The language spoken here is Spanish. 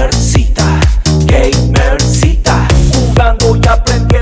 Gamercita, Gamercita, jugando y aprendiendo.